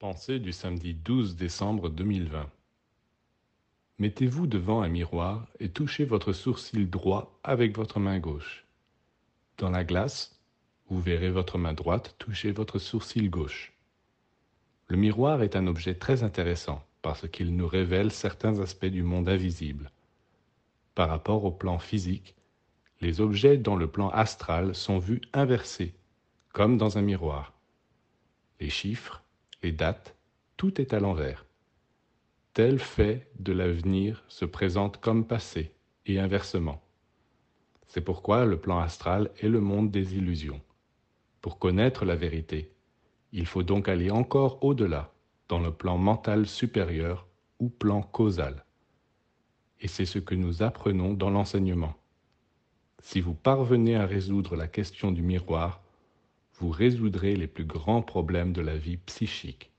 Pensée du samedi 12 décembre 2020 Mettez-vous devant un miroir et touchez votre sourcil droit avec votre main gauche. Dans la glace, vous verrez votre main droite toucher votre sourcil gauche. Le miroir est un objet très intéressant parce qu'il nous révèle certains aspects du monde invisible. Par rapport au plan physique, les objets dans le plan astral sont vus inversés, comme dans un miroir. Les chiffres, les dates, tout est à l'envers. Tel fait de l'avenir se présente comme passé et inversement. C'est pourquoi le plan astral est le monde des illusions. Pour connaître la vérité, il faut donc aller encore au-delà, dans le plan mental supérieur ou plan causal. Et c'est ce que nous apprenons dans l'enseignement. Si vous parvenez à résoudre la question du miroir, vous résoudrez les plus grands problèmes de la vie psychique.